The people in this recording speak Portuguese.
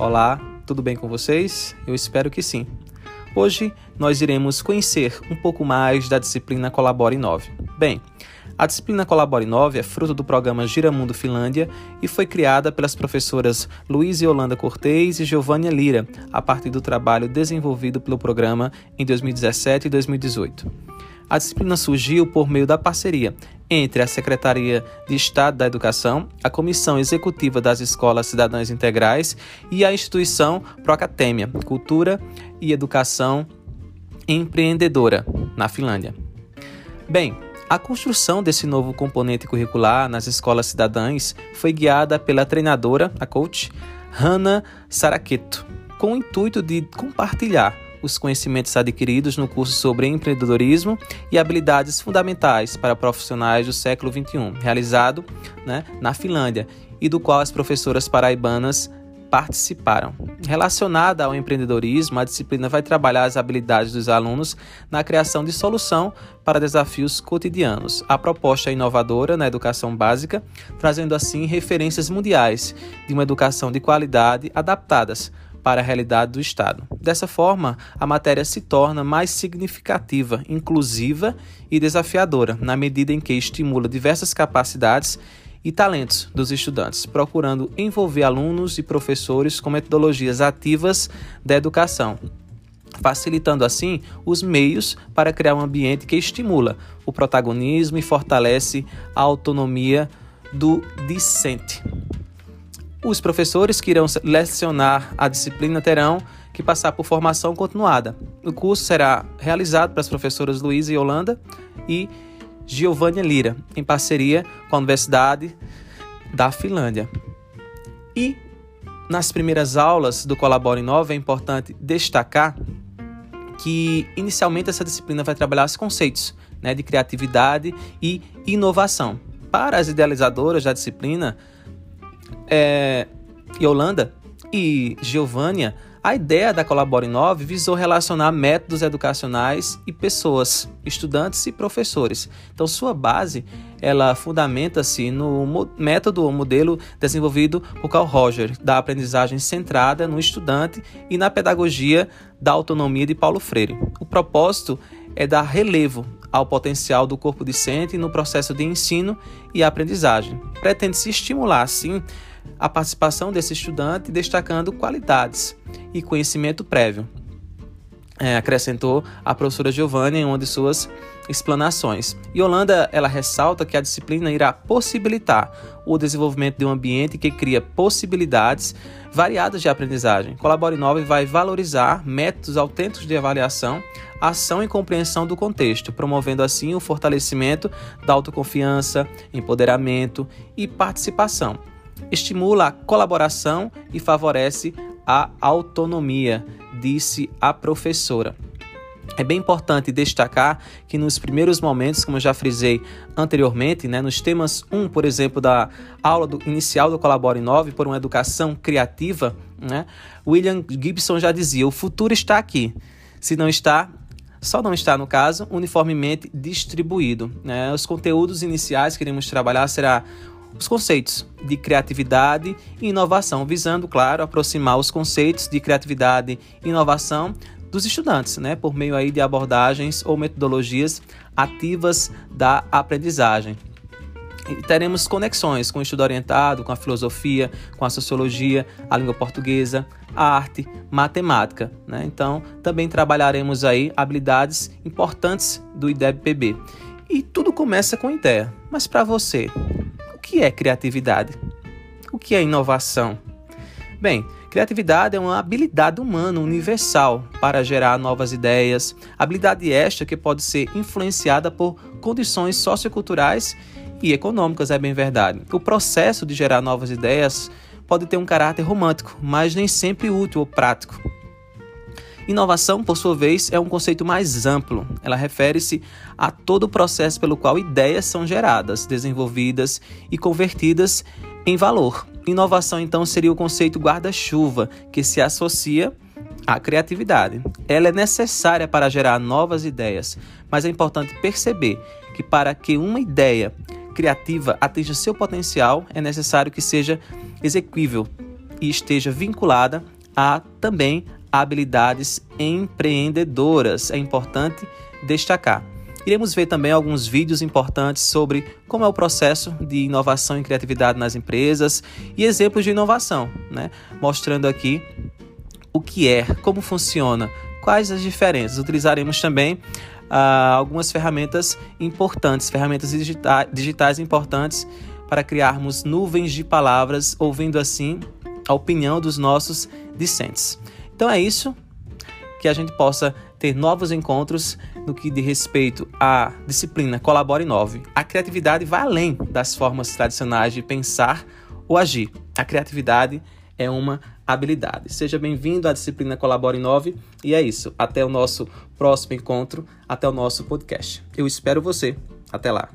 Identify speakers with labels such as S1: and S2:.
S1: Olá, tudo bem com vocês? Eu espero que sim. Hoje nós iremos conhecer um pouco mais da disciplina Colabore 9. Bem, a disciplina Colabore 9 é fruto do programa Giramundo Finlândia e foi criada pelas professoras Luiz e Holanda Cortez e Giovânia Lira, a partir do trabalho desenvolvido pelo programa em 2017 e 2018. A disciplina surgiu por meio da parceria entre a Secretaria de Estado da Educação, a Comissão Executiva das Escolas Cidadãs Integrais e a instituição Procatêmia, Cultura e Educação Empreendedora, na Finlândia. Bem, a construção desse novo componente curricular nas escolas cidadãs foi guiada pela treinadora, a coach, Hanna Saraketo, com o intuito de compartilhar os conhecimentos adquiridos no curso sobre empreendedorismo e habilidades fundamentais para profissionais do século XXI, realizado né, na Finlândia e do qual as professoras paraibanas participaram. Relacionada ao empreendedorismo, a disciplina vai trabalhar as habilidades dos alunos na criação de solução para desafios cotidianos. A proposta é inovadora na educação básica, trazendo assim referências mundiais de uma educação de qualidade adaptadas para a realidade do Estado. Dessa forma, a matéria se torna mais significativa, inclusiva e desafiadora, na medida em que estimula diversas capacidades e talentos dos estudantes, procurando envolver alunos e professores com metodologias ativas da educação, facilitando assim os meios para criar um ambiente que estimula o protagonismo e fortalece a autonomia do discente. Os professores que irão lecionar a disciplina terão que passar por formação continuada. O curso será realizado pelas professoras Luísa e Holanda e Giovânia Lira, em parceria com a Universidade da Finlândia. E nas primeiras aulas do Colabore 9 é importante destacar que inicialmente essa disciplina vai trabalhar os conceitos né, de criatividade e inovação. Para as idealizadoras da disciplina, é, Yolanda e Giovânia, a ideia da Colabore 9 visou relacionar métodos educacionais e pessoas, estudantes e professores. Então, sua base, ela fundamenta-se no método ou modelo desenvolvido por Carl Roger, da aprendizagem centrada no estudante e na pedagogia da autonomia de Paulo Freire. O propósito é dar relevo ao potencial do corpo docente no processo de ensino e aprendizagem. Pretende-se estimular, assim, a participação desse estudante, destacando qualidades e conhecimento prévio. É, acrescentou a professora Giovanni em uma de suas explanações. E Holanda ela ressalta que a disciplina irá possibilitar o desenvolvimento de um ambiente que cria possibilidades variadas de aprendizagem. Colabore 9 vai valorizar métodos autênticos de avaliação, ação e compreensão do contexto, promovendo assim o fortalecimento da autoconfiança, empoderamento e participação estimula a colaboração e favorece a autonomia, disse a professora. É bem importante destacar que nos primeiros momentos, como eu já frisei anteriormente, né, nos temas 1, por exemplo, da aula do, inicial do Colabore 9, por uma educação criativa, né, William Gibson já dizia: o futuro está aqui. Se não está, só não está, no caso, uniformemente distribuído. Né? Os conteúdos iniciais que iremos trabalhar será os conceitos de criatividade e inovação, visando, claro, aproximar os conceitos de criatividade e inovação dos estudantes, né, por meio aí de abordagens ou metodologias ativas da aprendizagem. E teremos conexões com o estudo orientado, com a filosofia, com a sociologia, a língua portuguesa, a arte, matemática. Né? Então, também trabalharemos aí habilidades importantes do IDEB-PB. E tudo começa com ideia. Mas para você, que é criatividade? O que é inovação? Bem, criatividade é uma habilidade humana universal para gerar novas ideias, habilidade esta que pode ser influenciada por condições socioculturais e econômicas, é bem verdade. O processo de gerar novas ideias pode ter um caráter romântico, mas nem sempre útil ou prático. Inovação, por sua vez, é um conceito mais amplo. Ela refere-se a todo o processo pelo qual ideias são geradas, desenvolvidas e convertidas em valor. Inovação, então, seria o conceito guarda-chuva, que se associa à criatividade. Ela é necessária para gerar novas ideias, mas é importante perceber que para que uma ideia criativa atinja seu potencial, é necessário que seja exequível e esteja vinculada a também habilidades empreendedoras. É importante destacar. Iremos ver também alguns vídeos importantes sobre como é o processo de inovação e criatividade nas empresas e exemplos de inovação, né? mostrando aqui o que é, como funciona, quais as diferenças. Utilizaremos também uh, algumas ferramentas importantes, ferramentas digita digitais importantes para criarmos nuvens de palavras, ouvindo assim a opinião dos nossos discentes. Então é isso, que a gente possa ter novos encontros no que diz respeito à disciplina Colabore 9. A criatividade vai além das formas tradicionais de pensar ou agir. A criatividade é uma habilidade. Seja bem-vindo à disciplina Colabore 9 e é isso. Até o nosso próximo encontro, até o nosso podcast. Eu espero você. Até lá.